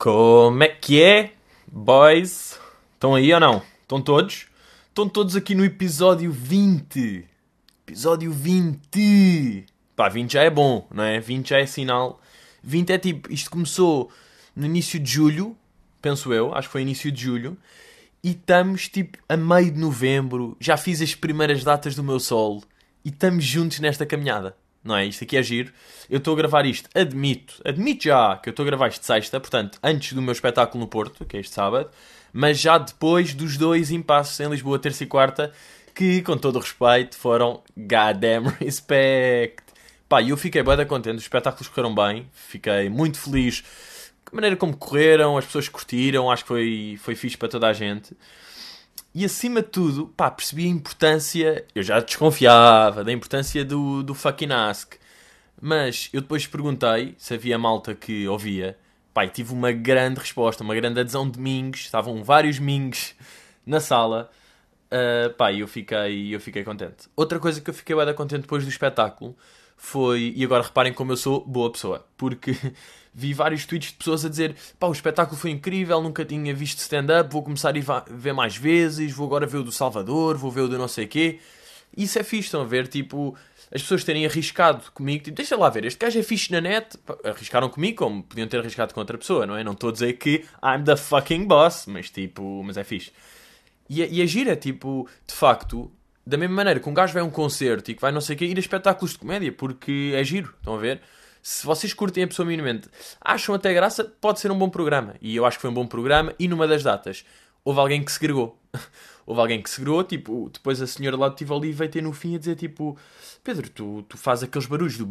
Como é que é, boys? Estão aí ou não? Estão todos? Estão todos aqui no episódio 20. Episódio 20. Pá, 20 já é bom, não é? 20 já é sinal. 20 é tipo, isto começou no início de julho, penso eu, acho que foi início de julho. E estamos tipo a meio de novembro. Já fiz as primeiras datas do meu solo. E estamos juntos nesta caminhada. Não é? Isto aqui é giro. Eu estou a gravar isto, admito, admito já que eu estou a gravar isto sexta, portanto, antes do meu espetáculo no Porto, que é este sábado, mas já depois dos dois impasses em Lisboa, terça e quarta, que, com todo o respeito, foram goddamn respect. Pá, eu fiquei bem contente, os espetáculos correram bem, fiquei muito feliz a maneira como correram, as pessoas curtiram, acho que foi, foi fixe para toda a gente. E acima de tudo, pá, percebi a importância. Eu já desconfiava da importância do, do fucking ask. Mas eu depois perguntei se havia malta que ouvia. Pá, e tive uma grande resposta, uma grande adesão de mingos. Estavam vários mingos na sala. Uh, pá, eu fiquei, eu fiquei contente. Outra coisa que eu fiquei bem contente depois do espetáculo foi. E agora reparem como eu sou boa pessoa. Porque vi vários tweets de pessoas a dizer: pá, o espetáculo foi incrível, nunca tinha visto stand-up, vou começar a ir ver mais vezes, vou agora ver o do Salvador, vou ver o do não sei quê. Isso é fixe, estão a ver? Tipo, as pessoas terem arriscado comigo, tipo, deixa lá ver, este gajo é fixe na net. Arriscaram comigo como podiam ter arriscado com outra pessoa, não é? Não estou a dizer que I'm the fucking boss, mas tipo, mas é fixe. E, e a gira, tipo, de facto, da mesma maneira que um gajo vai a um concerto e que vai não sei o quê, ir a espetáculos de comédia, porque é giro, estão a ver? Se vocês curtem a pessoa minimamente, acham até graça, pode ser um bom programa. E eu acho que foi um bom programa. E numa das datas, houve alguém que se gregou. houve alguém que se gregou, tipo, depois a senhora lá do Tivoli veio ter no fim a dizer, tipo, Pedro, tu, tu fazes aqueles barulhos do.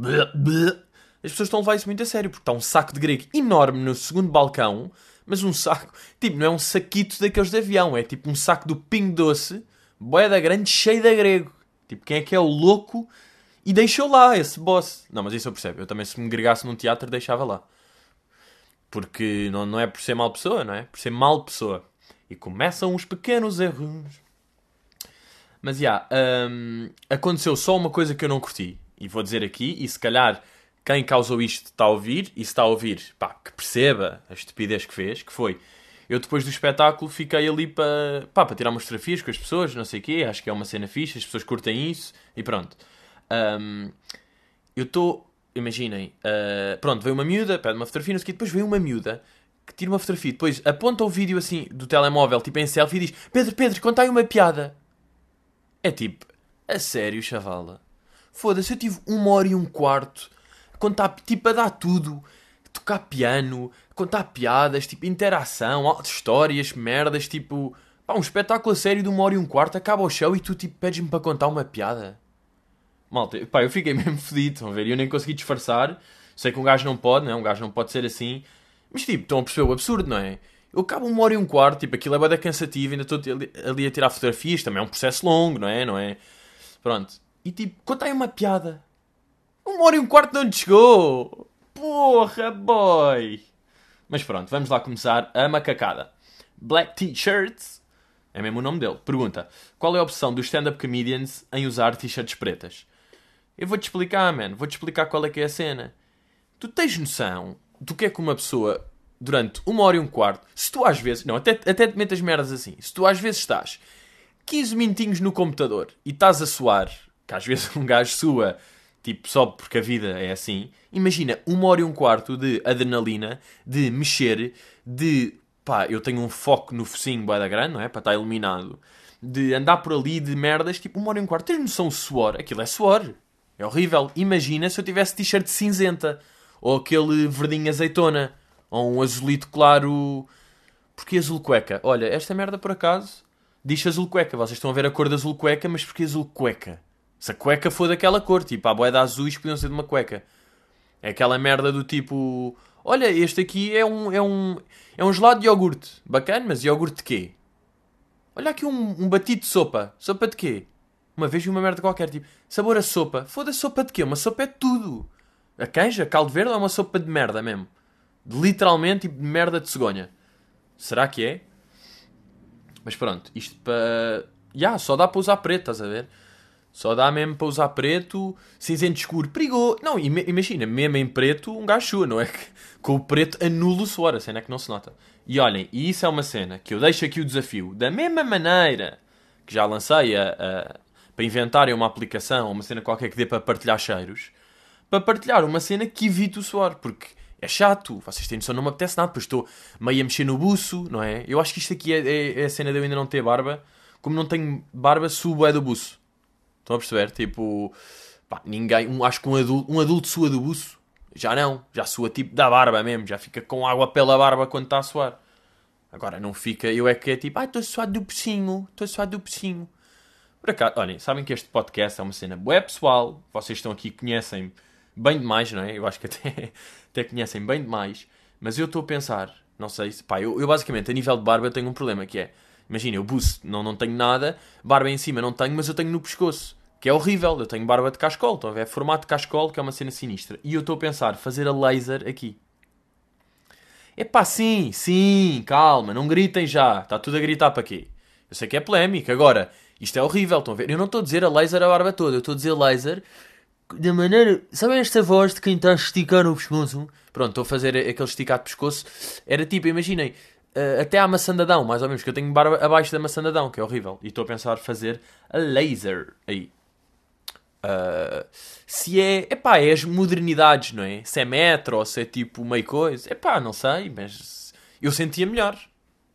As pessoas estão a levar isso muito a sério, porque está um saco de grego enorme no segundo balcão, mas um saco, tipo, não é um saquito daqueles de avião, é tipo um saco do Pingo Doce, boeda grande, cheio de grego. Tipo, quem é que é o louco e deixou lá esse boss. Não, mas isso eu percebo. Eu também, se me gregasse num teatro, deixava lá. Porque não, não é por ser mal pessoa, não é? Por ser mal pessoa. E começam os pequenos erros. Mas, já, yeah, um, aconteceu só uma coisa que eu não curti. E vou dizer aqui, e se calhar quem causou isto está a ouvir, e se está a ouvir, pá, que perceba a estupidez que fez, que foi... Eu depois do espetáculo fiquei ali para, para tirar umas fotografias com as pessoas, não sei o quê, acho que é uma cena fixe, as pessoas curtem isso, e pronto. Um, eu estou. Imaginem, uh, pronto, veio uma miúda, pede uma fotografia, não sei o quê, depois veio uma miúda que tira uma fotografia, depois aponta o vídeo assim do telemóvel, tipo em selfie, e diz: Pedro, Pedro, conta aí uma piada. É tipo, a sério, chavala. Foda-se, eu tive uma hora e um quarto a contar, tipo, a dar tudo, tocar piano, contar piadas, tipo, interação, histórias, merdas, tipo, pá, um espetáculo a sério de uma hora e um quarto, acaba o show e tu, tipo, pedes-me para contar uma piada. Malta, pá, eu fiquei mesmo fedido, estão a ver? Eu nem consegui disfarçar. Sei que um gajo não pode, não é? Um gajo não pode ser assim. Mas tipo, estão a perceber o absurdo, não é? Eu acabo uma hora e um quarto, tipo, aquilo é bada cansativo, ainda estou ali a tirar fotografias, também é um processo longo, não é? Não é? Pronto. E tipo, conta aí uma piada. Uma hora e um quarto não te chegou! Porra, boy! Mas pronto, vamos lá começar a macacada. Black T-shirts, é mesmo o nome dele, pergunta: Qual é a opção dos stand-up comedians em usar t-shirts pretas? Eu vou-te explicar, man. Vou-te explicar qual é que é a cena. Tu tens noção do que é que uma pessoa, durante uma hora e um quarto, se tu às vezes, não, até, até te metas merdas assim, se tu às vezes estás 15 minutinhos no computador e estás a suar, que às vezes um gajo sua, tipo, só porque a vida é assim, imagina uma hora e um quarto de adrenalina, de mexer, de, pá, eu tenho um foco no focinho bué da grande, não é? Para estar iluminado. De andar por ali de merdas, tipo, uma hora e um quarto. Tens noção de suor? Aquilo é suor. É horrível. Imagina se eu tivesse t-shirt cinzenta. Ou aquele verdinho azeitona. Ou um azulito claro. Porquê azul cueca? Olha, esta merda por acaso diz azul cueca. Vocês estão a ver a cor da azul cueca, mas porquê azul cueca? Se a cueca for daquela cor, tipo, a boeda azuis podiam ser de uma cueca. É aquela merda do tipo. Olha, este aqui é um, é um, é um gelado de iogurte. Bacana, mas iogurte de quê? Olha aqui um, um batido de sopa. Sopa de quê? Uma vez vi uma merda qualquer, tipo, sabor a sopa. Foda-se sopa de quê? Uma sopa é tudo. A canja, caldo verde, é uma sopa de merda mesmo. Literalmente, tipo, de merda de cegonha. Será que é? Mas pronto, isto para... Já, yeah, só dá para usar preto, estás a ver? Só dá mesmo para usar preto, cinzento escuro, perigoso. Não, imagina, mesmo em preto, um gajo sua, não é? Que com o preto anula o suor, a cena é que não se nota. E olhem, e isso é uma cena que eu deixo aqui o desafio, da mesma maneira que já lancei a para inventarem uma aplicação, uma cena qualquer que dê para partilhar cheiros, para partilhar uma cena que evite o suor, porque é chato, vocês têm noção, não me apetece nada, depois estou meio a mexer no buço, não é? Eu acho que isto aqui é, é, é a cena de eu ainda não ter barba, como não tenho barba, subo é do buço. Estão a perceber? Tipo, pá, ninguém, um, acho que um adulto, um adulto sua do buço, já não, já sua tipo da barba mesmo, já fica com água pela barba quando está a suar. Agora não fica, eu é que é tipo, ah, estou suado do pecinho, estou suado do pecinho. Por acaso, olhem, sabem que este podcast é uma cena bué pessoal, vocês estão aqui conhecem bem demais, não é? Eu acho que até, até conhecem bem demais, mas eu estou a pensar, não sei se, pá, eu, eu basicamente a nível de barba tenho um problema que é, imagina, eu buço, não, não tenho nada, barba em cima não tenho, mas eu tenho no pescoço, que é horrível, eu tenho barba de cascol, ver? É formato de cascol, que é uma cena sinistra, e eu estou a pensar, fazer a laser aqui. É pá, sim, sim, calma, não gritem já, está tudo a gritar para quê? Eu sei que é polémico, agora isto é horrível, estão a ver? Eu não estou a dizer a laser a barba toda, eu estou a dizer laser da maneira. Sabem esta voz de quem está a esticar o pescoço? Pronto, estou a fazer aquele esticado de pescoço. Era tipo, imaginem, uh, até à maçã de Adão, mais ou menos, que eu tenho barba abaixo da maçã de Adão, que é horrível. E estou a pensar fazer a laser aí. Uh, se é. Epá, é as modernidades, não é? Se é metro ou se é tipo meio coisa. Epá, não sei, mas eu sentia melhor.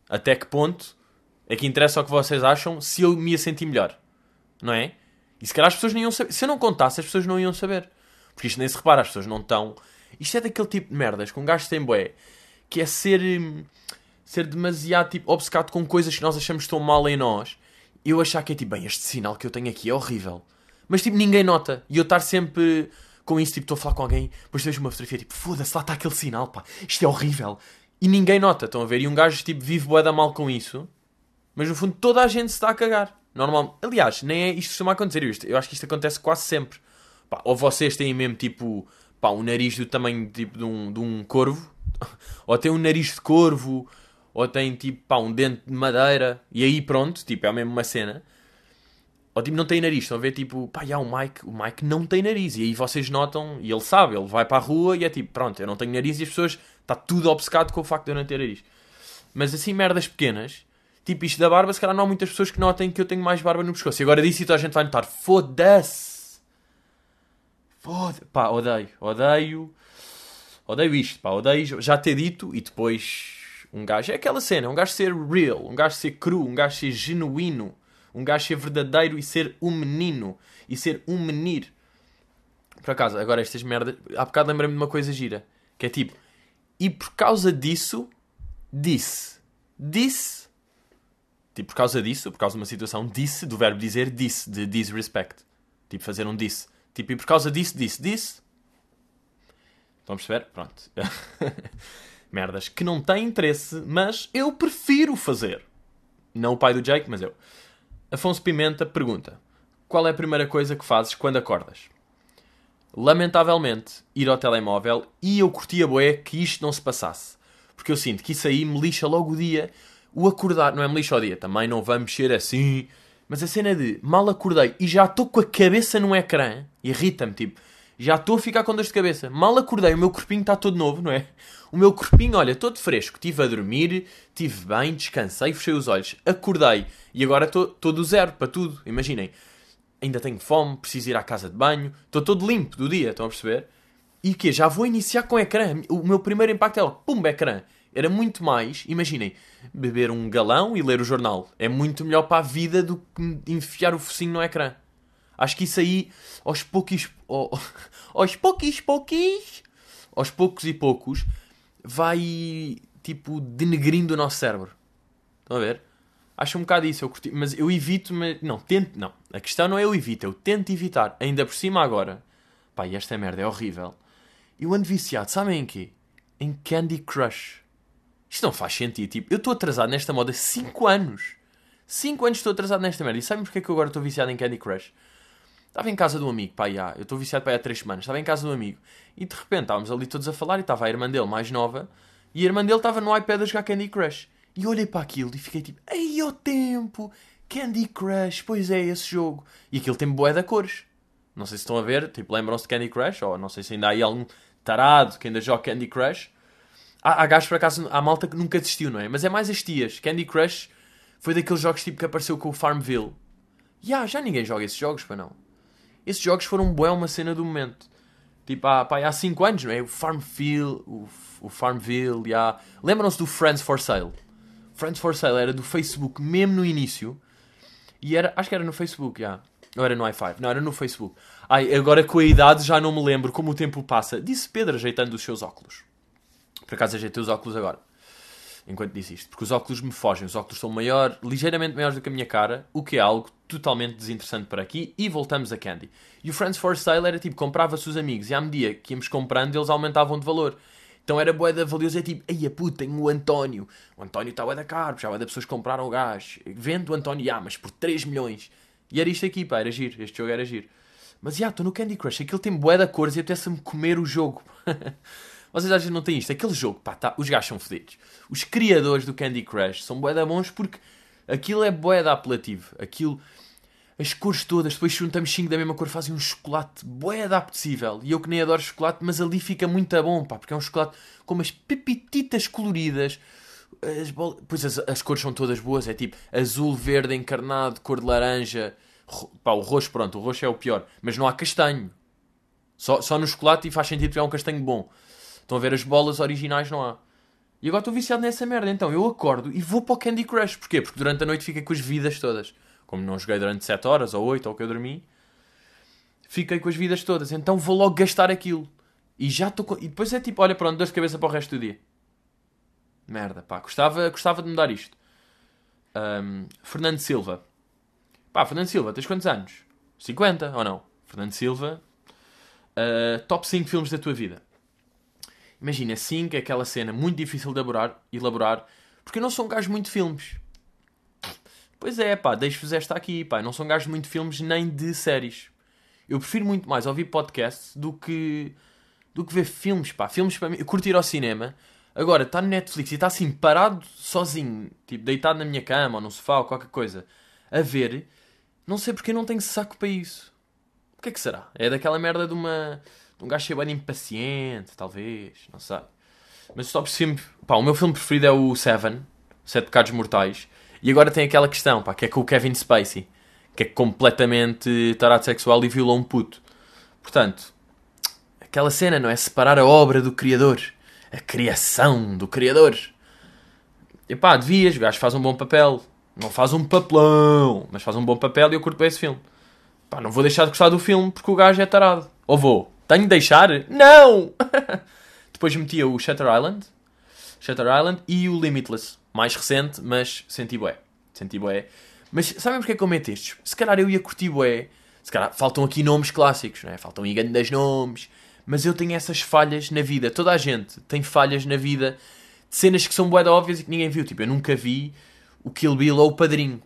Até que ponto é que interessa o que vocês acham se eu me ia sentir melhor. Não é? E se calhar as pessoas não iam saber. Se eu não contasse, as pessoas não iam saber. Porque isto nem se repara, as pessoas não estão. Isto é daquele tipo de merdas que um gajo tem bué. Que é ser. Hum, ser demasiado tipo, obcecado com coisas que nós achamos estão mal em nós. Eu achar que é tipo, bem, este sinal que eu tenho aqui é horrível. Mas tipo, ninguém nota. E eu estar sempre com isso, tipo, estou a falar com alguém, depois vejo uma fotografia, tipo, foda-se, lá está aquele sinal, pá, isto é horrível. E ninguém nota, estão a ver? E um gajo, tipo, vive bué da mal com isso. Mas no fundo toda a gente se está a cagar. Normal. Aliás, nem é isto costuma acontecer. Isto, eu acho que isto acontece quase sempre. Pá, ou vocês têm mesmo tipo pá, um nariz do tamanho tipo, de, um, de um corvo, ou têm um nariz de corvo, ou têm tipo pá, um dente de madeira, e aí pronto, tipo, é mesmo uma cena. Ou tipo, não tem nariz, estão a ver tipo, pá, já, o Mike, o Mike não tem nariz, e aí vocês notam, e ele sabe, ele vai para a rua e é tipo, pronto, eu não tenho nariz, e as pessoas, está tudo obcecado com o facto de eu não ter nariz. Mas assim, merdas pequenas, Tipo, isto da barba, se calhar não há muitas pessoas que notem que eu tenho mais barba no pescoço. E agora disse e toda a gente vai notar. Foda-se! Foda Pá, odeio. Odeio. Odeio isto, pá. Odeio já ter dito e depois um gajo. É aquela cena. Um gajo ser real. Um gajo ser cru. Um gajo ser genuíno. Um gajo ser verdadeiro e ser um menino. E ser um menir. Por acaso, agora estas merdas. Há bocado lembrei-me de uma coisa gira. Que é tipo. E por causa disso, disse. Disse Tipo, por causa disso, por causa de uma situação, disse, do verbo dizer, disse, de disrespect. Tipo, fazer um disse. Tipo, e por causa disso, disse, disse. Estão a perceber? Pronto. Merdas que não têm interesse, mas eu prefiro fazer. Não o pai do Jake, mas eu. Afonso Pimenta pergunta: Qual é a primeira coisa que fazes quando acordas? Lamentavelmente, ir ao telemóvel e eu curtia boé que isto não se passasse. Porque eu sinto que isso aí me lixa logo o dia o acordar, não é me lixo ao dia, também não vamos ser assim. Mas a cena de mal acordei e já estou com a cabeça no ecrã, irrita-me, tipo, já estou a ficar com dor de cabeça. Mal acordei, o meu corpinho está todo novo, não é? O meu corpinho, olha, todo fresco. Estive a dormir, estive bem, descansei, fechei os olhos, acordei e agora estou do zero para tudo. Imaginem, ainda tenho fome, preciso ir à casa de banho, estou todo limpo do dia, estão a perceber? E o quê? Já vou iniciar com o ecrã. O meu primeiro impacto é logo, pum, ecrã. Era muito mais, imaginem, beber um galão e ler o jornal. É muito melhor para a vida do que enfiar o focinho no ecrã. Acho que isso aí, aos poucos, aos poucos, pouquinhos, aos poucos e poucos, vai, tipo, denegrindo o nosso cérebro. Estão a ver? Acho um bocado isso, eu curti, mas eu evito, mas, não, tento, não. A questão não é eu evito, eu tento evitar. Ainda por cima agora, pá, esta merda é horrível. Eu ando viciado, sabem em quê? Em Candy Crush. Isto não faz sentido. Tipo, eu estou atrasado nesta moda 5 anos. 5 anos estou atrasado nesta merda. E sabem porque é que eu agora estou viciado em Candy Crush? Estava em casa de um amigo, pá, já. Eu estou viciado, pá, há 3 semanas. Estava em casa de um amigo. E de repente estávamos ali todos a falar e estava a irmã dele mais nova. E a irmã dele estava no iPad a jogar Candy Crush. E eu olhei para aquilo e fiquei tipo, ei, o tempo Candy Crush, pois é, esse jogo. E aquilo tem bué de cores. Não sei se estão a ver, tipo, lembram-se de Candy Crush, ou não sei se ainda há aí algum tarado que ainda joga Candy Crush. Há, há gajos, por acaso, há malta que nunca desistiu, não é? Mas é mais as tias. Candy Crush foi daqueles jogos tipo que apareceu com o Farmville. Yeah, já ninguém joga esses jogos, para não. Esses jogos foram bué uma cena do momento. Tipo, há, pá, há 5 anos, não é? O Farmville, o, o Farmville, yeah. Lembram-se do Friends for Sale? Friends for Sale era do Facebook mesmo no início. E era, acho que era no Facebook, já. Não era no i5, não, era no Facebook. Ai, agora com a idade já não me lembro como o tempo passa. Disse Pedro ajeitando os seus óculos. Por acaso ajeitei os óculos agora. Enquanto disse isto. Porque os óculos me fogem. Os óculos são maior, ligeiramente maiores do que a minha cara. O que é algo totalmente desinteressante para aqui. E voltamos a Candy. E o Friends for Sale era tipo, comprava-se os amigos. E à medida que íamos comprando, eles aumentavam de valor. Então era boeda valiosa. É tipo, ai a puta, tenho o António. O António está da caro. Já da pessoas compraram o gás. Vendo o António, ah, mas por 3 milhões. E era isto aqui, pá, era giro. Este jogo era giro. Mas já, estou no Candy Crush. Aquilo tem de cores e apetece-me comer o jogo. Vocês às vezes não têm isto. Aquele jogo, pá, tá, os gajos são fedidos. Os criadores do Candy Crush são bué da bons porque aquilo é bué da apelativo. Aquilo, as cores todas, depois juntamos 5 da mesma cor, fazem um chocolate bué da. E eu que nem adoro chocolate, mas ali fica muito bom, pá, porque é um chocolate com umas pepititas coloridas. As bol... Pois as, as cores são todas boas, é tipo azul, verde, encarnado, cor de laranja. Pá, o roxo, pronto, o roxo é o pior. Mas não há castanho. Só, só no chocolate e faz sentido que é um castanho bom. Estão a ver as bolas originais, não há. E agora estou viciado nessa merda. Então eu acordo e vou para o Candy Crush. Porquê? Porque durante a noite fiquei com as vidas todas. Como não joguei durante 7 horas ou 8 ou que eu dormi, fiquei com as vidas todas. Então vou logo gastar aquilo. E já estou. Com... E depois é tipo, olha, pronto, dor de cabeça para o resto do dia. Merda, pá. Gostava, gostava de mudar isto. Um, Fernando Silva. Pá, Fernando Silva, tens quantos anos? 50 ou não? Fernando Silva. Uh, top 5 filmes da tua vida. Imagina, 5 é aquela cena muito difícil de elaborar, elaborar porque eu não sou um gajo muito de filmes. Pois é, pá, deixo-vos esta aqui, pá. não sou um gajo muito de filmes nem de séries. Eu prefiro muito mais ouvir podcasts do que, do que ver filmes, pá. Filmes para mim, eu curto ir ao cinema. Agora, está no Netflix e está assim, parado, sozinho, tipo, deitado na minha cama ou no sofá ou qualquer coisa, a ver, não sei porque eu não tenho saco para isso. O que é que será? É daquela merda de uma um gajo cheio de impaciente, talvez, não sei. Mas top sempre. Pá, o meu filme preferido é o Seven, Sete Pecados Mortais. E agora tem aquela questão, pá, que é com o Kevin Spacey, que é completamente tarado sexual e violou um puto. Portanto, aquela cena, não é? Separar a obra do criador, a criação do criador. E pá, devias, o gajo faz um bom papel. Não faz um papelão, mas faz um bom papel e eu curto bem esse filme. Pá, não vou deixar de gostar do filme porque o gajo é tarado. Ou vou? Tenho de deixar? Não! Depois metia o Shutter Island. Shutter Island e o Limitless. Mais recente, mas senti bué. Senti bué. Mas sabem porque é que eu meto estes? Se calhar eu ia curtir bué. Se calhar faltam aqui nomes clássicos, não é? Faltam aí grandes nomes. Mas eu tenho essas falhas na vida. Toda a gente tem falhas na vida de cenas que são bué óbvias e que ninguém viu. Tipo, eu nunca vi o Kill Bill ou o Padrinho.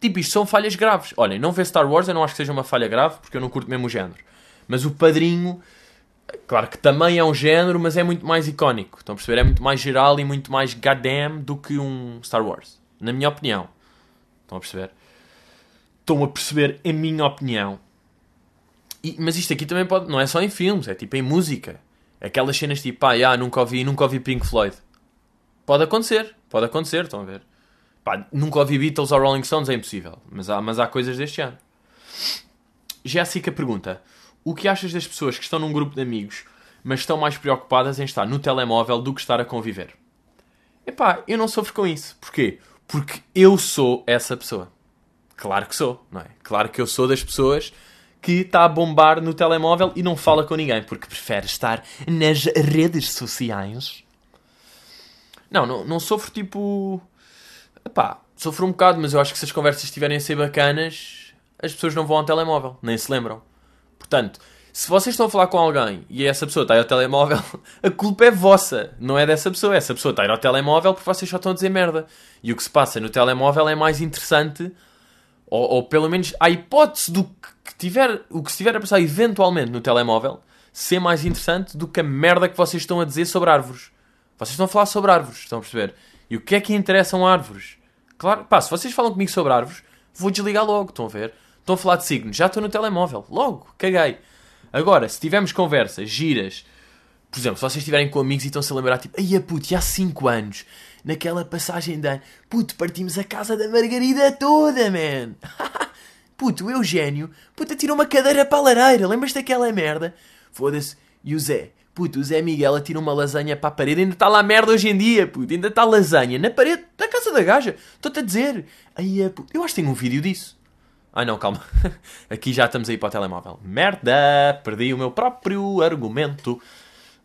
Tipo, isto são falhas graves. Olhem, não ver Star Wars eu não acho que seja uma falha grave, porque eu não curto mesmo o género. Mas o Padrinho, claro que também é um género, mas é muito mais icónico. Estão a perceber? É muito mais geral e muito mais goddamn do que um Star Wars. Na minha opinião. Estão a perceber? Estão a perceber a minha opinião. E, mas isto aqui também pode, não é só em filmes, é tipo em música. Aquelas cenas tipo, ah, nunca ouvi, nunca ouvi Pink Floyd. Pode acontecer, pode acontecer, estão a ver? Pá, nunca ouvi Beatles ou Rolling Stones, é impossível. Mas há, mas há coisas deste ano. Jéssica pergunta: o que achas das pessoas que estão num grupo de amigos, mas estão mais preocupadas em estar no telemóvel do que estar a conviver? Epá, eu não sofro com isso. Porquê? Porque eu sou essa pessoa. Claro que sou, não é? Claro que eu sou das pessoas que está a bombar no telemóvel e não fala com ninguém, porque prefere estar nas redes sociais. Não, não, não sofro tipo. Epá, sofro um bocado, mas eu acho que se as conversas estiverem a ser bacanas, as pessoas não vão ao telemóvel, nem se lembram. Portanto, se vocês estão a falar com alguém e essa pessoa está aí ao telemóvel, a culpa é vossa, não é dessa pessoa. Essa pessoa está aí ao telemóvel porque vocês só estão a dizer merda. E o que se passa no telemóvel é mais interessante, ou, ou pelo menos a hipótese do que tiver, o que estiver a passar eventualmente no telemóvel, ser mais interessante do que a merda que vocês estão a dizer sobre árvores. Vocês estão a falar sobre árvores, estão a perceber? E o que é que interessam árvores? Claro, pá, se vocês falam comigo sobre árvores, vou desligar logo, estão a ver? Estão a falar de signos, já estou no telemóvel, logo, caguei. Agora, se tivermos conversas, giras, por exemplo, se vocês estiverem com amigos e estão-se a lembrar, tipo, ai puto, há 5 anos, naquela passagem de ano, puto, partimos a casa da Margarida toda, man. puto, o Eugénio, puto, tirou uma cadeira para a lareira, lembras-te daquela merda? Foda-se. E o Zé, puto, o Zé Miguel atira uma lasanha para a parede, ainda está lá merda hoje em dia, puto, ainda está lasanha na parede da casa da gaja. Estou-te a dizer. Aí, puto, eu acho que tenho um vídeo disso. Ai não, calma. Aqui já estamos aí para o telemóvel. Merda! Perdi o meu próprio argumento.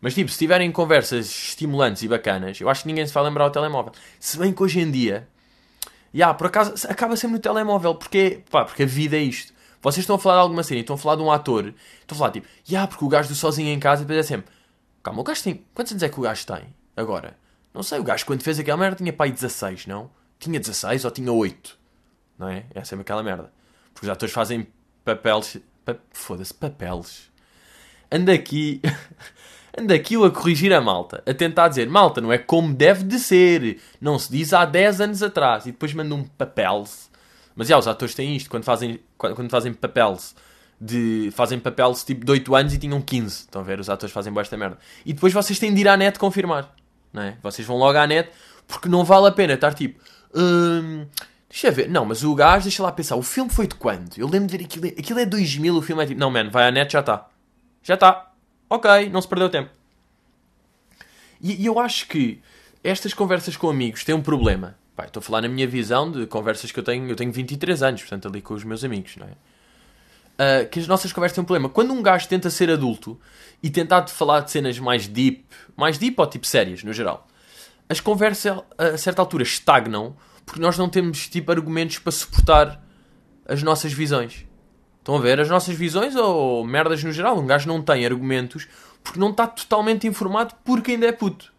Mas tipo, se tiverem conversas estimulantes e bacanas, eu acho que ninguém se vai lembrar do telemóvel. Se bem que hoje em dia, já, yeah, por acaso, acaba sempre no telemóvel, porque, pá, porque a vida é isto. Vocês estão a falar de alguma cena, estão a falar de um ator, estão a falar tipo, já, yeah, porque o gajo do sozinho em casa, e depois é sempre, calma, o gajo tem, quantos anos é que o gajo tem? Agora, não sei, o gajo quando fez aquela merda tinha pai 16, não? Tinha 16 ou tinha 8? Não é? É sempre aquela merda. Porque os atores fazem papéis. Pa, Foda-se, papéis. Anda aqui. anda aqui a corrigir a malta. A tentar dizer, malta, não é como deve de ser. Não se diz há 10 anos atrás. E depois manda um papéis. Mas já, os atores têm isto. Quando fazem, quando fazem papéis. De, fazem papéis tipo de 8 anos e tinham 15. Estão a ver? Os atores fazem boa esta merda. E depois vocês têm de ir à net confirmar. Não é? Vocês vão logo à net porque não vale a pena estar tipo. Hum, Deixa ver. Não, mas o gajo, deixa lá pensar. O filme foi de quando? Eu lembro de ver aquilo. Aquilo é 2000, o filme é tipo. Não, man, vai à net, já está. Já está. Ok, não se perdeu tempo. E, e, eu acho que estas conversas com amigos têm um problema. Pai, estou a falar na minha visão de conversas que eu tenho. Eu tenho 23 anos, portanto, ali com os meus amigos, não é? Uh, que as nossas conversas têm um problema. Quando um gajo tenta ser adulto e tentar falar de cenas mais deep, mais deep ou tipo sérias, no geral, as conversas a certa altura estagnam porque nós não temos tipo argumentos para suportar as nossas visões. Estão a ver? As nossas visões ou merdas no geral. Um gajo não tem argumentos porque não está totalmente informado porque ainda é puto.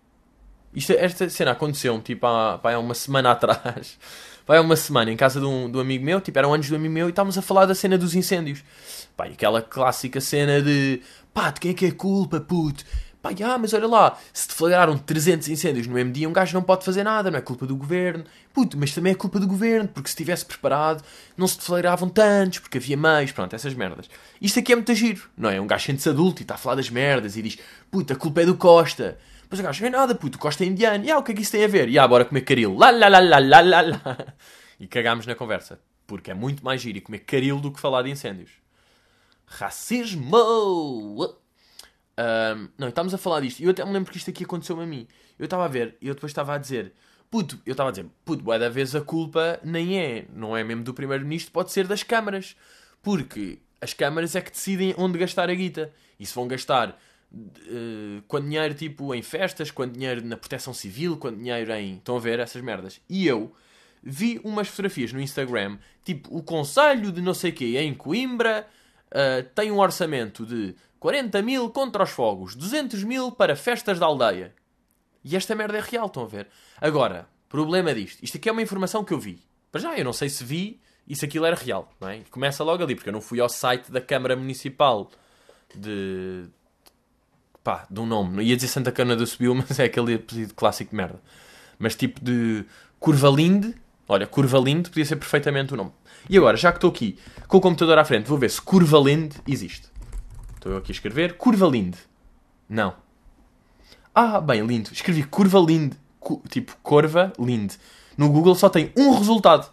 Isto, esta cena aconteceu tipo há, há uma semana atrás. Vai há uma semana em casa de um, de um amigo meu, tipo, eram anos do amigo meu, e estávamos a falar da cena dos incêndios. Pá, aquela clássica cena de pá, de quem é que é culpa, puto? Pá, ah, mas olha lá, se deflagraram 300 incêndios no mesmo dia, um gajo não pode fazer nada, não é culpa do governo. Puto, mas também é culpa do governo, porque se tivesse preparado, não se deflagravam tantos, porque havia meios, pronto, essas merdas. Isto aqui é muito giro, não é? Um gajo sente-se adulto e está a falar das merdas e diz, puto, a culpa é do Costa. Mas o gajo, não é nada, puto, o Costa é indiano. E ah, o que é que isso tem a ver? E ah, bora comer caril. Lá, lá, lá, lá, lá, lá, lá. E cagámos na conversa, porque é muito mais giro comer caril do que falar de incêndios. Racismo! Um, não, estávamos a falar disto. Eu até me lembro que isto aqui aconteceu-me a mim. Eu estava a ver, e eu depois estava a dizer, puto, eu estava a dizer, puto, boa da vez a culpa nem é, não é mesmo do primeiro-ministro, pode ser das câmaras. Porque as câmaras é que decidem onde gastar a guita. E se vão gastar uh, quando dinheiro tipo em festas, quando dinheiro na proteção civil, quando dinheiro em. Estão a ver essas merdas. E eu vi umas fotografias no Instagram, tipo o Conselho de não sei quê em Coimbra uh, tem um orçamento de 40 mil contra os fogos, 200 mil para festas da aldeia. E esta merda é real, estão a ver? Agora, problema disto. Isto aqui é uma informação que eu vi. Para já, eu não sei se vi e se aquilo era real, não é? Começa logo ali, porque eu não fui ao site da Câmara Municipal de... pá, de um nome. Não ia dizer Santa Cana do Subiu, mas é aquele apelido clássico de merda. Mas tipo de Curvalinde. Olha, Curvalinde podia ser perfeitamente o nome. E agora, já que estou aqui com o computador à frente, vou ver se Curvalinde existe. Estou aqui a escrever curva linde. Não. Ah, bem, lindo. Escrevi curva linde. Cu tipo, curva linde. No Google só tem um resultado.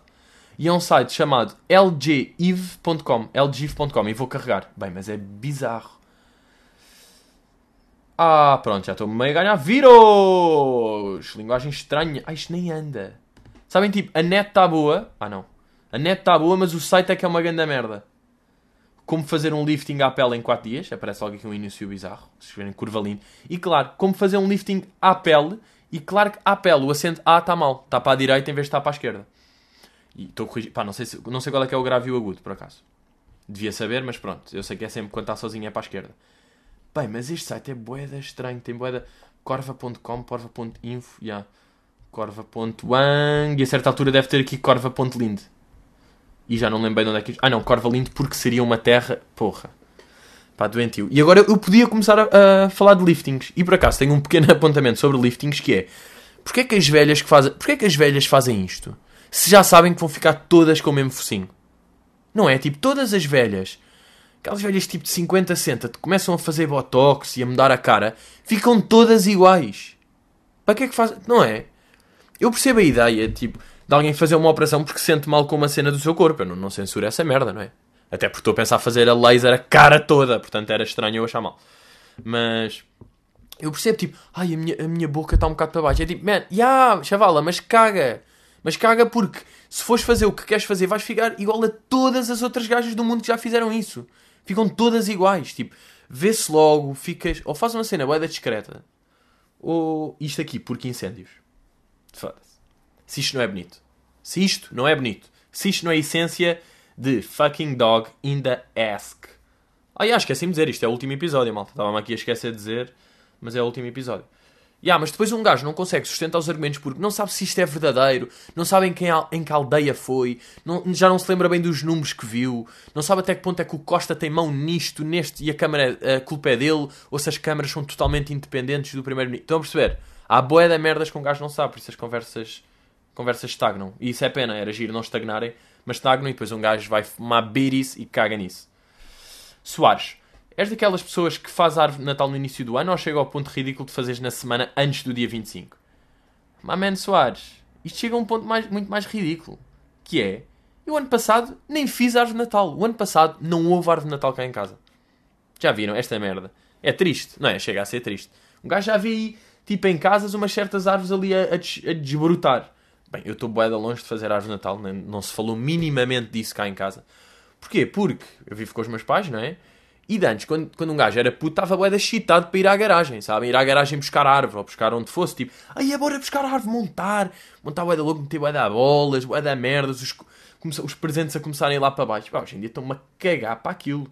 E é um site chamado lgiv.com. lgiv.com. E vou carregar. Bem, mas é bizarro. Ah, pronto, já estou meio a ganhar vírus. Linguagem estranha. Ah, isto nem anda. Sabem, tipo, a net está boa. Ah, não. A net está boa, mas o site é que é uma grande merda como fazer um lifting à pele em 4 dias, aparece logo aqui um início bizarro, se escreverem curvalino, e claro, como fazer um lifting à pele, e claro que à pele o acento A está mal, está para a direita em vez de estar para a esquerda. E estou a corrigir, pá, não sei, se, não sei qual é que é o grave e o agudo, por acaso. Devia saber, mas pronto, eu sei que é sempre quando está sozinho é para a esquerda. Bem, mas este site é boeda estranho, tem boeda corva.com, corva.info, yeah. corva.wang, e a certa altura deve ter aqui corva.lind. E já não lembrei de onde é que. Ah não, Corvalindo porque seria uma terra. Porra. Pá, doentio. E agora eu podia começar a, a, falar de liftings. E por acaso tenho um pequeno apontamento sobre liftings que é. Porquê é que as velhas que fazem. Porquê é que as velhas fazem isto? Se já sabem que vão ficar todas com o mesmo focinho. Não é? Tipo, todas as velhas, aquelas velhas tipo de 50, 60, que começam a fazer botox e a mudar a cara, ficam todas iguais. Para que é que faz? Não é? Eu percebo a ideia, tipo, de alguém fazer uma operação porque se sente mal com uma cena do seu corpo. Eu não, não censuro essa merda, não é? Até porque estou a pensar fazer a laser a cara toda, portanto era estranho eu achar mal. Mas eu percebo, tipo, ai, a minha, a minha boca está um bocado para baixo. É tipo, man, ya, chavala, mas caga. Mas caga porque se fores fazer o que queres fazer, vais ficar igual a todas as outras gajas do mundo que já fizeram isso. Ficam todas iguais. Tipo, vê-se logo, ficas. Ou faz uma cena boeda discreta. Ou isto aqui, porque incêndios. Foda-se. Se isto não é bonito. Se isto não é bonito. Se isto não é a essência de fucking dog in the ask. Ah, yeah, esqueci-me de dizer, isto é o último episódio, malta. Estava-me aqui a esquecer de dizer, mas é o último episódio. Yeah, mas depois um gajo não consegue sustentar os argumentos porque não sabe se isto é verdadeiro, não sabe em, quem, em que aldeia foi, não, já não se lembra bem dos números que viu, não sabe até que ponto é que o Costa tem mão nisto, neste e a câmara, a culpa é dele, ou se as câmaras são totalmente independentes do primeiro-ministro. Estão a perceber? Há boé de merdas que um gajo não sabe, por isso as conversas, conversas estagnam. E isso é pena, era giro não estagnarem, mas estagnam e depois um gajo vai fumar biris e caga nisso. Soares. És daquelas pessoas que faz árvore de Natal no início do ano ou chega ao ponto ridículo de fazeres na semana antes do dia 25? Mamãe Soares, isto chega a um ponto mais, muito mais ridículo. Que é, eu ano passado nem fiz árvore de Natal. O ano passado não houve árvore de Natal cá em casa. Já viram esta merda? É triste, não é? Chega a ser triste. Um gajo já vê aí, tipo em casas, umas certas árvores ali a, a, a desbrutar. Bem, eu estou boeda longe de fazer árvore de Natal, não, não se falou minimamente disso cá em casa. Porquê? Porque eu vivo com os meus pais, não é? E de antes, quando, quando um gajo era puto, estava bué excitado para ir à garagem, sabe? Ir à garagem buscar árvore, ou buscar onde fosse, tipo, aí é bora buscar árvore, montar, montar bué da louco, meter bué da bolas, bué da merdas, os, os presentes a começarem lá para baixo. Pá, hoje em dia estão-me a cagar para aquilo.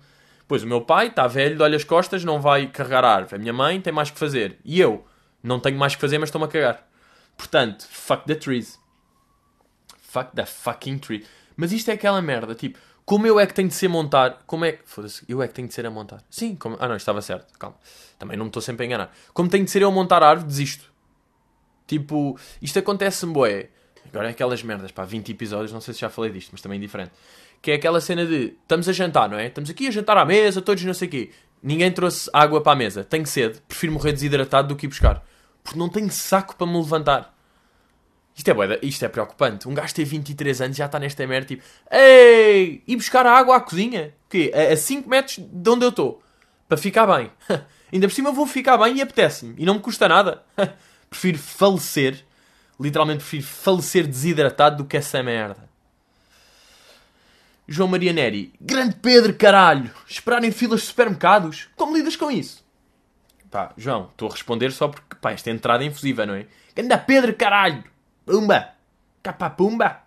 Pois o meu pai está velho, olha as costas, não vai carregar a árvore. A minha mãe tem mais que fazer. E eu não tenho mais que fazer, mas estou-me a cagar. Portanto, fuck the trees. Fuck the fucking tree. Mas isto é aquela merda, tipo, como eu é que tenho de ser montar? Como é que. Foda-se, eu é que tenho de ser a montar. Sim, como... ah não, estava certo, calma. Também não me estou sempre a enganar. Como tenho de ser eu a montar a árvore, desisto. Tipo, isto acontece-me, boé. Agora é aquelas merdas, pá, 20 episódios, não sei se já falei disto, mas também é diferente. Que é aquela cena de estamos a jantar, não é? Estamos aqui a jantar à mesa, todos não sei o quê. Ninguém trouxe água para a mesa. Tenho sede, prefiro morrer desidratado do que ir buscar. Porque não tenho saco para me levantar. Isto é, boeda, isto é preocupante. Um gajo tem 23 anos e já está nesta merda, tipo, ei, ir buscar a água à cozinha? O quê? A 5 metros de onde eu estou. Para ficar bem. Ainda por cima vou ficar bem e apetece-me. E não me custa nada. prefiro falecer. Literalmente prefiro falecer desidratado do que essa merda. João Maria Neri. Grande Pedro, caralho. Esperar em filas de supermercados. Como lidas com isso? Pá, João, estou a responder só porque, pá, esta entrada é infusiva, não é? Grande Pedro, caralho. Pumba! Capa pumba!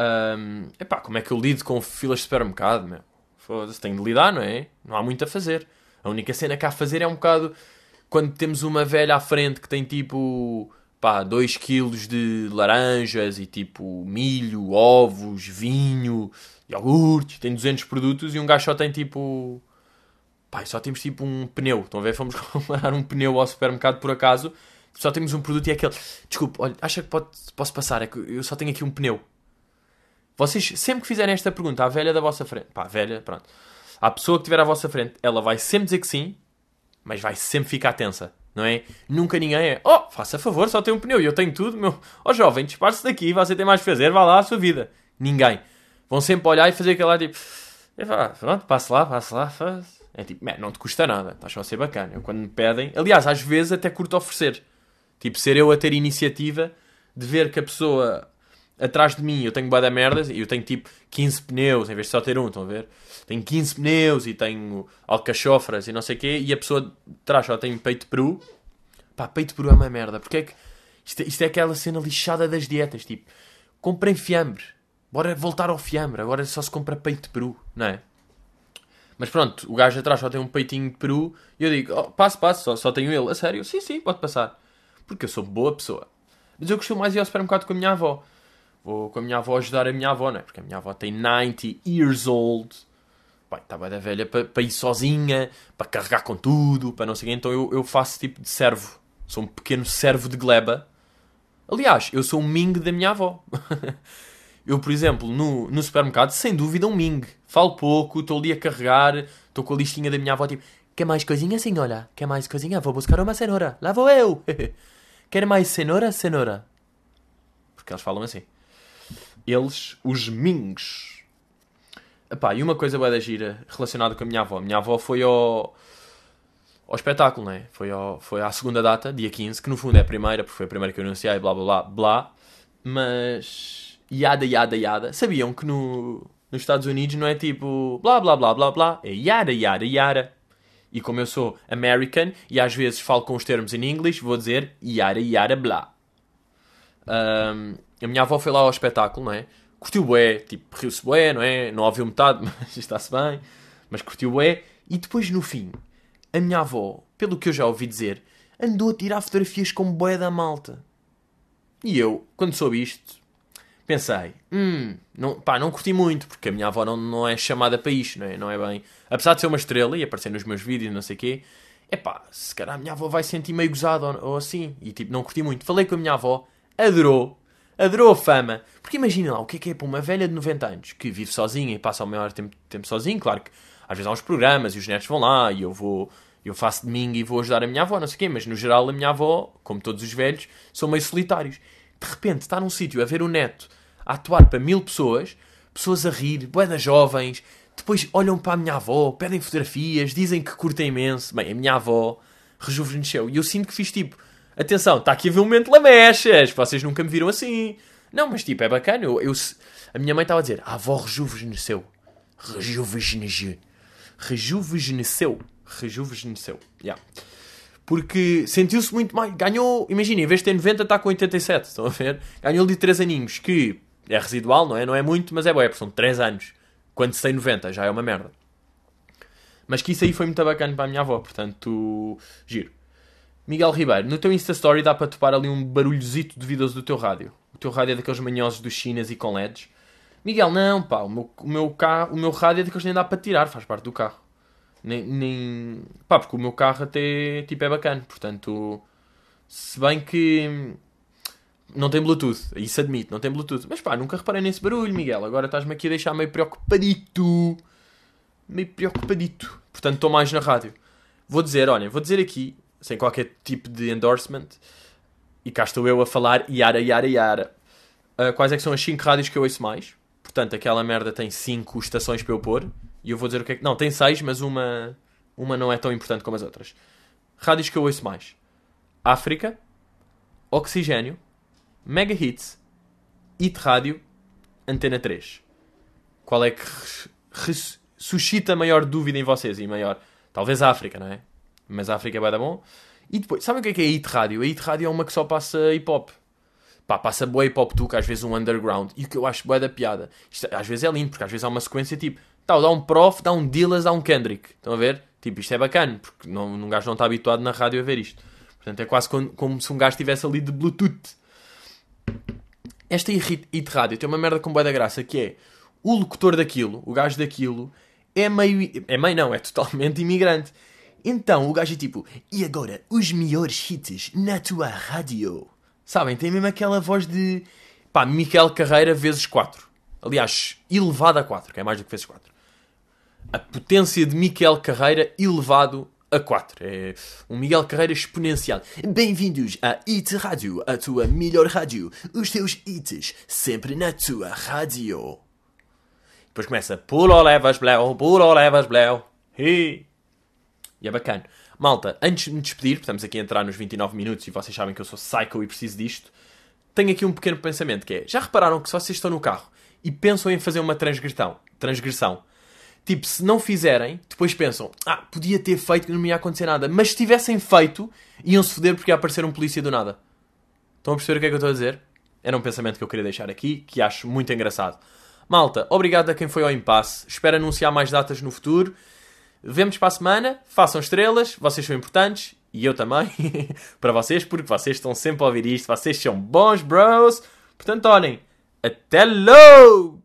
Um, epá, como é que eu lido com filas de supermercado, meu? Foda-se, tenho de lidar, não é? Não há muito a fazer. A única cena que há a fazer é um bocado quando temos uma velha à frente que tem tipo pá, 2 kg de laranjas e tipo milho, ovos, vinho, iogurte, tem 200 produtos e um gajo só tem tipo. Pá, só temos tipo um pneu. Estão a ver? Fomos comprar um pneu ao supermercado por acaso só temos um produto e é aquele. Desculpe, olha, acha que pode, posso passar? É que eu só tenho aqui um pneu. Vocês, sempre que fizerem esta pergunta à velha da vossa frente, pá, velha, pronto. À pessoa que estiver à vossa frente, ela vai sempre dizer que sim, mas vai sempre ficar tensa, não é? Nunca ninguém é, oh, faça favor, só tem um pneu e eu tenho tudo, meu. Oh, jovem, dispare-se daqui, você tem mais que fazer, vá lá à sua vida. Ninguém. Vão sempre olhar e fazer aquele lá tipo, pronto, passe lá, passe lá, faz. É tipo, não te custa nada, estás só a ser bacana. Eu, quando me pedem, aliás, às vezes até curto oferecer. Tipo, ser eu a ter iniciativa de ver que a pessoa atrás de mim eu tenho boa merdas e eu tenho tipo 15 pneus em vez de só ter um, estão a ver? Tenho 15 pneus e tenho alcachofras e não sei o quê e a pessoa atrás só tem peito peru. Pá, peito peru é uma merda. Porque é que isto, é, isto é aquela cena lixada das dietas, tipo, comprem fiambre. Bora voltar ao fiambre. Agora só se compra peito de peru, não é? Mas pronto, o gajo atrás só tem um peitinho de peru e eu digo, oh, passo, passo, só, só tenho ele. A sério? Sim, sim, pode passar. Porque eu sou boa pessoa. Mas eu costumo mais ir ao supermercado com a minha avó. Vou com a minha avó ajudar a minha avó, né? Porque a minha avó tem 90 years old. Pai, está bem da velha para, para ir sozinha, para carregar com tudo, para não sei o quê. Então eu, eu faço tipo de servo. Sou um pequeno servo de gleba. Aliás, eu sou um Ming da minha avó. eu, por exemplo, no, no supermercado, sem dúvida, um Ming. Falo pouco, estou ali a carregar, estou com a listinha da minha avó, tipo, quer mais coisinha, senhora? Quer mais coisinha? Vou buscar uma cenoura. Lá vou eu. quer mais cenoura, cenoura? Porque eles falam assim. Eles, os Mings. Epá, e uma coisa boa da gira relacionada com a minha avó. A minha avó foi ao, ao espetáculo, não é? Foi, ao, foi à segunda data, dia 15, que no fundo é a primeira, porque foi a primeira que eu anunciei, blá blá blá blá. Mas. Yada, yada, yada. Sabiam que no, nos Estados Unidos não é tipo blá blá blá blá blá, é yada, yada, yada. E como eu sou American e às vezes falo com os termos em inglês, vou dizer yada, yada, blá. Um, a minha avó foi lá ao espetáculo, não é? Curtiu bué, tipo, riu-se bué, não é? Não ouviu metade, mas está-se bem. Mas curtiu bué. E depois, no fim, a minha avó, pelo que eu já ouvi dizer, andou a tirar fotografias com bué da malta. E eu, quando soube isto, pensei, hum, não, pá, não curti muito, porque a minha avó não, não é chamada para isto, não é? Não é bem... Apesar de ser uma estrela e aparecer nos meus vídeos, não sei o quê, é pá, se calhar a minha avó vai sentir meio gozado ou, ou assim. E tipo, não curti muito. Falei com a minha avó, adorou, adorou a fama. Porque imagina lá, o que é que é para uma velha de 90 anos que vive sozinha e passa o maior tempo, tempo sozinho, claro que às vezes há uns programas e os netos vão lá e eu vou, eu faço domingo e vou ajudar a minha avó, não sei o quê, mas no geral a minha avó, como todos os velhos, são meio solitários. De repente está num sítio a ver o neto a atuar para mil pessoas, pessoas a rir, boedas jovens, depois olham para a minha avó, pedem fotografias, dizem que curtem imenso. Bem, a minha avó rejuvenesceu. E eu sinto que fiz tipo, atenção, está aqui a ver um momento lamechas, vocês nunca me viram assim. Não, mas tipo, é bacana. Eu, eu a minha mãe estava a dizer, a avó rejuvenesceu. Rejuvenesceu. Rejuvenesceu. Rejuvenesceu. Yeah. Porque sentiu-se muito mais. Ganhou, imagina, em vez de ter 90, está com 87. Estão a ver? Ganhou ali 3 aninhos, que é residual, não é? Não é muito, mas é bom, é, são 3 anos. Quando se tem 90, já é uma merda. Mas que isso aí foi muito bacana para a minha avó, portanto, giro. Miguel Ribeiro, no teu Insta Story dá para topar ali um barulhozito duvidoso do teu rádio. O teu rádio é daqueles manhosos dos chinas e com LEDs. Miguel, não, pá, o meu, o meu, carro, o meu rádio é daqueles que nem dá para tirar, faz parte do carro. Nem, nem. Pá, porque o meu carro até tipo, é bacana, portanto. Se bem que. Não tem Bluetooth, isso admito, não tem Bluetooth. Mas pá, nunca reparei nesse barulho, Miguel. Agora estás-me aqui a deixar meio preocupadito. Meio preocupadito. Portanto, estou mais na rádio. Vou dizer, olha, vou dizer aqui, sem qualquer tipo de endorsement, e cá estou eu a falar Yara, Yara, Yara. Uh, quais é que são as 5 rádios que eu ouço mais? Portanto, aquela merda tem 5 estações para eu pôr. E eu vou dizer o que é que. Não, tem 6, mas uma, uma não é tão importante como as outras. Rádios que eu ouço mais: África, Oxigênio, Mega Hits, It Rádio, Antena 3. Qual é que suscita maior dúvida em vocês e maior? Talvez a África, não é? Mas a África é bem bom. E depois, sabem o que é que é a It Rádio? A It Rádio é uma que só passa hip hop. Pá, passa boa hip hop tuca, às vezes um underground. E o que eu acho boa da piada. Isto, às vezes é lindo, porque às vezes há uma sequência tipo, tal, dá um prof, dá um Dillas, dá um Kendrick. Estão a ver? Tipo, isto é bacana, porque não, um gajo não está habituado na rádio a ver isto. Portanto, é quase como, como se um gajo estivesse ali de Bluetooth. Esta It Rádio tem uma merda com boa da graça, que é o locutor daquilo, o gajo daquilo, é meio. É meio não, é totalmente imigrante. Então o gajo é tipo, e agora os melhores hits na tua rádio? Sabem, tem mesmo aquela voz de. pá, Miquel Carreira vezes 4. Aliás, elevado a 4, que é mais do que vezes 4. A potência de Miquel Carreira elevado a 4. É um Miguel Carreira exponencial. Bem-vindos a It Rádio, a tua melhor rádio. Os teus hits, sempre na tua rádio. Depois começa Pulo levas bleu, pulo levas bleu. E é bacana. Malta, antes de me despedir, estamos aqui a entrar nos 29 minutos e vocês sabem que eu sou psycho e preciso disto. Tenho aqui um pequeno pensamento que é: já repararam que se vocês estão no carro e pensam em fazer uma transgressão, transgressão, tipo, se não fizerem, depois pensam, ah, podia ter feito que não me ia acontecer nada, mas se tivessem feito, iam-se foder porque ia aparecer um polícia do nada. Estão a perceber o que é que eu estou a dizer? Era um pensamento que eu queria deixar aqui, que acho muito engraçado. Malta, obrigado a quem foi ao impasse. Espero anunciar mais datas no futuro. Vemos para a semana, façam estrelas, vocês são importantes e eu também, para vocês, porque vocês estão sempre a ouvir isto, vocês são bons bros. Portanto, olhem, até logo!